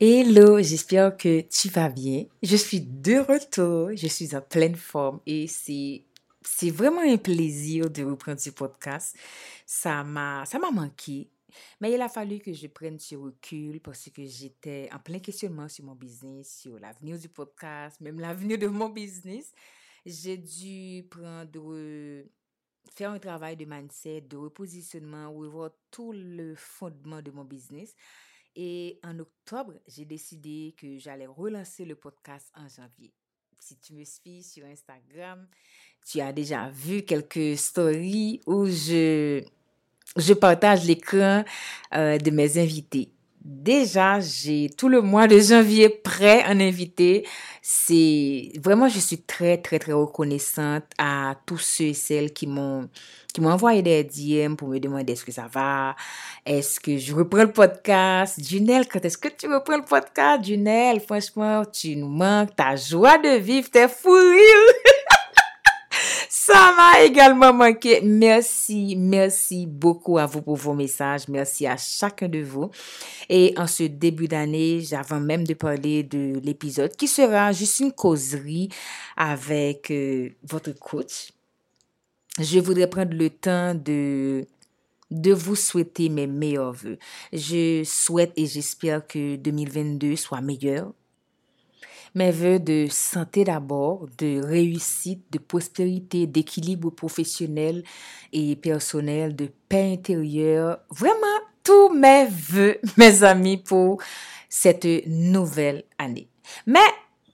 Hello, j'espère que tu vas bien. Je suis de retour, je suis en pleine forme et c'est vraiment un plaisir de reprendre ce podcast. Ça m'a ça m'a manqué, mais il a fallu que je prenne ce recul parce que j'étais en plein questionnement sur mon business, sur l'avenir du podcast, même l'avenir de mon business. J'ai dû prendre faire un travail de mindset, de repositionnement, revoir tout le fondement de mon business. Et en octobre, j'ai décidé que j'allais relancer le podcast en janvier. Si tu me suis sur Instagram, tu as déjà vu quelques stories où je, partage l'écran euh, de mes invités. Déjà, j'ai tout le mois de janvier prêt en invité. C'est vraiment, je suis très, très, très reconnaissante à tous ceux et celles qui m'ont qui m'ont envoyé des DM pour me demander est-ce que ça va, est-ce que je reprends le podcast. Junelle, quand est-ce que tu reprends le podcast? Junelle, franchement, tu nous manques, ta joie de vivre, t'es fou M'a également manqué. Merci, merci beaucoup à vous pour vos messages. Merci à chacun de vous. Et en ce début d'année, j'avais même de parler de l'épisode qui sera juste une causerie avec euh, votre coach. Je voudrais prendre le temps de de vous souhaiter mes meilleurs voeux. Je souhaite et j'espère que 2022 soit meilleur mes voeux de santé d'abord, de réussite, de prospérité, d'équilibre professionnel et personnel, de paix intérieure. Vraiment, tous mes voeux, mes amis, pour cette nouvelle année. Mais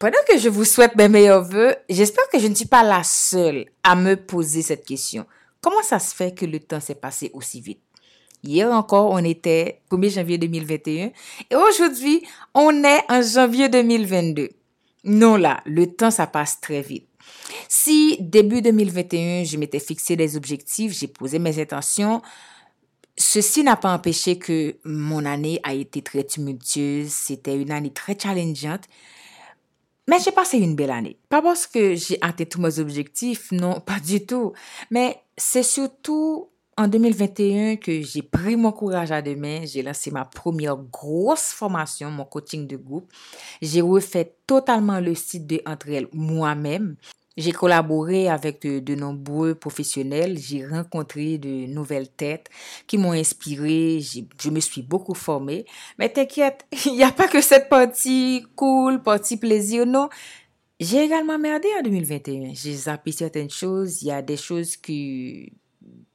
pendant que je vous souhaite mes meilleurs voeux, j'espère que je ne suis pas la seule à me poser cette question. Comment ça se fait que le temps s'est passé aussi vite? Hier encore, on était 1er janvier 2021 et aujourd'hui, on est en janvier 2022. Non, là, le temps, ça passe très vite. Si début 2021, je m'étais fixé des objectifs, j'ai posé mes intentions, ceci n'a pas empêché que mon année a été très tumultueuse. C'était une année très challengeante. Mais j'ai passé une belle année. Pas parce que j'ai atteint tous mes objectifs, non, pas du tout. Mais c'est surtout en 2021 que j'ai pris mon courage à deux mains, j'ai lancé ma première grosse formation, mon coaching de groupe. J'ai refait totalement le site de Entre elles moi-même. J'ai collaboré avec de, nombreux professionnels, j'ai rencontré de nouvelles têtes qui m'ont inspiré, je me suis beaucoup formée. Mais t'inquiète, il n'y a pas que cette partie cool, partie plaisir, non. J'ai également merdé en 2021. J'ai zappé certaines choses, il y a des choses qui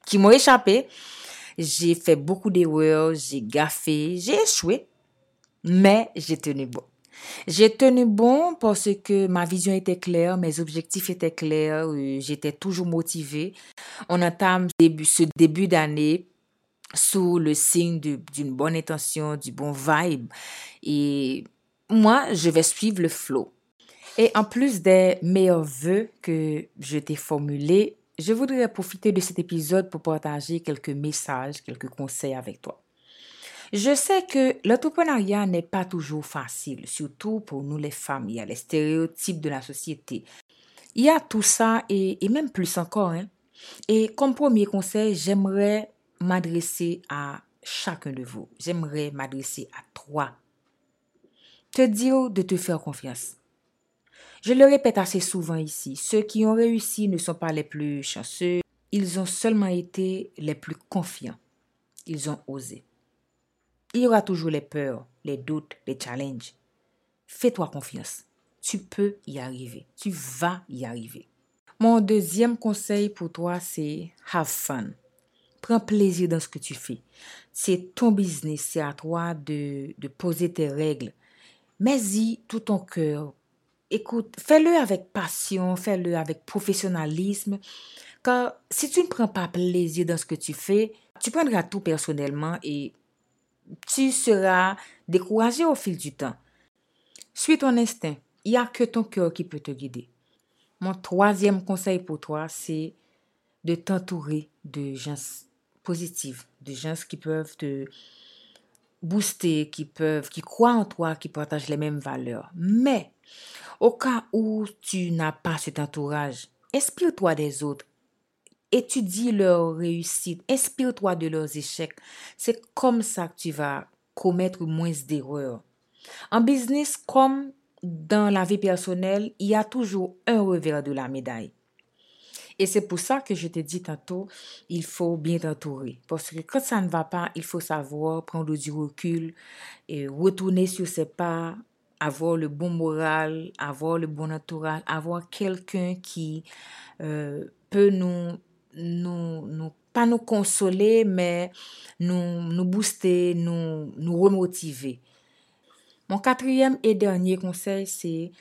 qui m'ont échappé. J'ai fait beaucoup d'erreurs, j'ai gaffé, j'ai échoué, mais j'ai tenu bon. J'ai tenu bon parce que ma vision était claire, mes objectifs étaient clairs, euh, j'étais toujours motivée. On entame ce début d'année sous le signe d'une bonne intention, du bon vibe. Et moi, je vais suivre le flow. Et en plus des meilleurs vœux que je t'ai formulés, je voudrais profiter de cet épisode pour partager quelques messages, quelques conseils avec toi. Je sais que l'entrepreneuriat n'est pas toujours facile, surtout pour nous les femmes. Il y a les stéréotypes de la société. Il y a tout ça et, même plus encore. Hein. Et comme premier conseil, j'aimerais m'adresser à chacun de vous. J'aimerais m'adresser à toi. Te dire de te faire confiance. Je le répète assez souvent ici, ceux qui ont réussi ne sont pas les plus chanceux, ils ont seulement été les plus confiants. Ils ont osé. Il y aura toujours les peurs, les doutes, les challenges. Fais-toi confiance. Tu peux y arriver. Tu vas y arriver. Mon deuxième conseil pour toi, c'est have fun. Prends plaisir dans ce que tu fais. C'est ton business, c'est à toi de, de poser tes règles. Mets-y tout ton cœur, écoute, fais-le avec passion, fais-le avec professionnalisme. Car si tu ne prends pas plaisir dans ce que tu fais, tu prendras tout personnellement et tu seras découragé au fil du temps. Suis ton instinct. Il n'y a que ton cœur qui peut te guider. Mon troisième conseil pour toi, c'est de t'entourer de gens positifs, de gens qui peuvent te booster, qui peuvent, qui croient en toi, qui partagent les mêmes valeurs. Mais, au cas où tu n'as pas cet entourage, inspire-toi des autres. Étudie leur réussite, inspire-toi de leurs échecs. C'est comme ça que tu vas commettre moins d'erreurs. En business, comme dans la vie personnelle, il y a toujours un revers de la médaille. Et c'est pour ça que je te dis tantôt, il faut bien t'entourer. Parce que quand ça ne va pas, il faut savoir prendre du recul et retourner sur ses pas, avoir le bon moral, avoir le bon entourage, avoir quelqu'un qui euh, peut nous, nous, nous, pas nous consoler, mais nous, nous booster, nous, nous remotiver. Mon quatrième et dernier conseil, c'est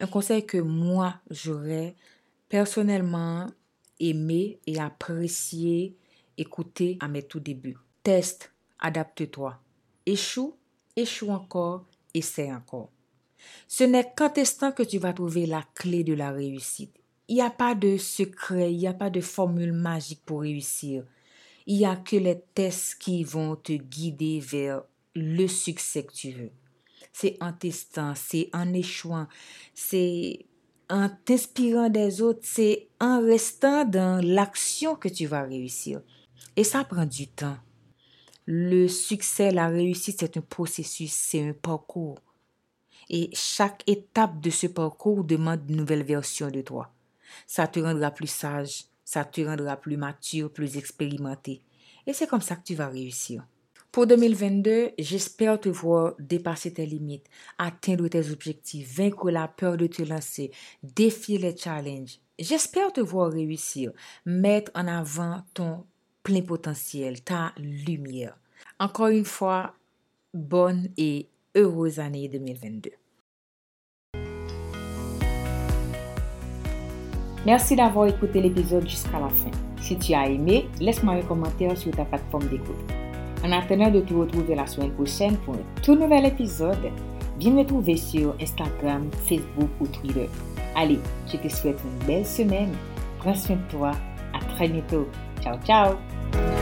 un conseil que moi, j'aurais personnellement aimé et apprécié écouter à mes tout débuts. Teste, adapte-toi. Échoue, échoue encore, essaie encore. Ce n'est qu'en testant que tu vas trouver la clé de la réussite. Il n'y a pas de secret, il n'y a pas de formule magique pour réussir. Il n'y a que les tests qui vont te guider vers le succès que tu veux c'est en testant, c'est en échouant, c'est en t'inspirant des autres, c'est en restant dans l'action que tu vas réussir. Et ça prend du temps. Le succès, la réussite, c'est un processus, c'est un parcours. Et chaque étape de ce parcours demande une nouvelle version de toi. Ça te rendra plus sage, ça te rendra plus mature, plus expérimenté. Et c'est comme ça que tu vas réussir. Pour 2022, j'espère te voir dépasser tes limites, atteindre tes objectifs, vaincre la peur de te lancer, défier les challenges. J'espère te voir réussir, mettre en avant ton plein potentiel, ta lumière. Encore une fois, bonne et heureuse année 2022. Merci d'avoir écouté l'épisode jusqu'à la fin. Si tu as aimé, laisse-moi un commentaire sur ta plateforme d'écoute. En attendant de te retrouver la semaine prochaine pour un tout nouvel épisode, viens me trouver sur Instagram, Facebook ou Twitter. Allez, je te souhaite une belle semaine. Prends soin de toi. À très bientôt. Ciao, ciao.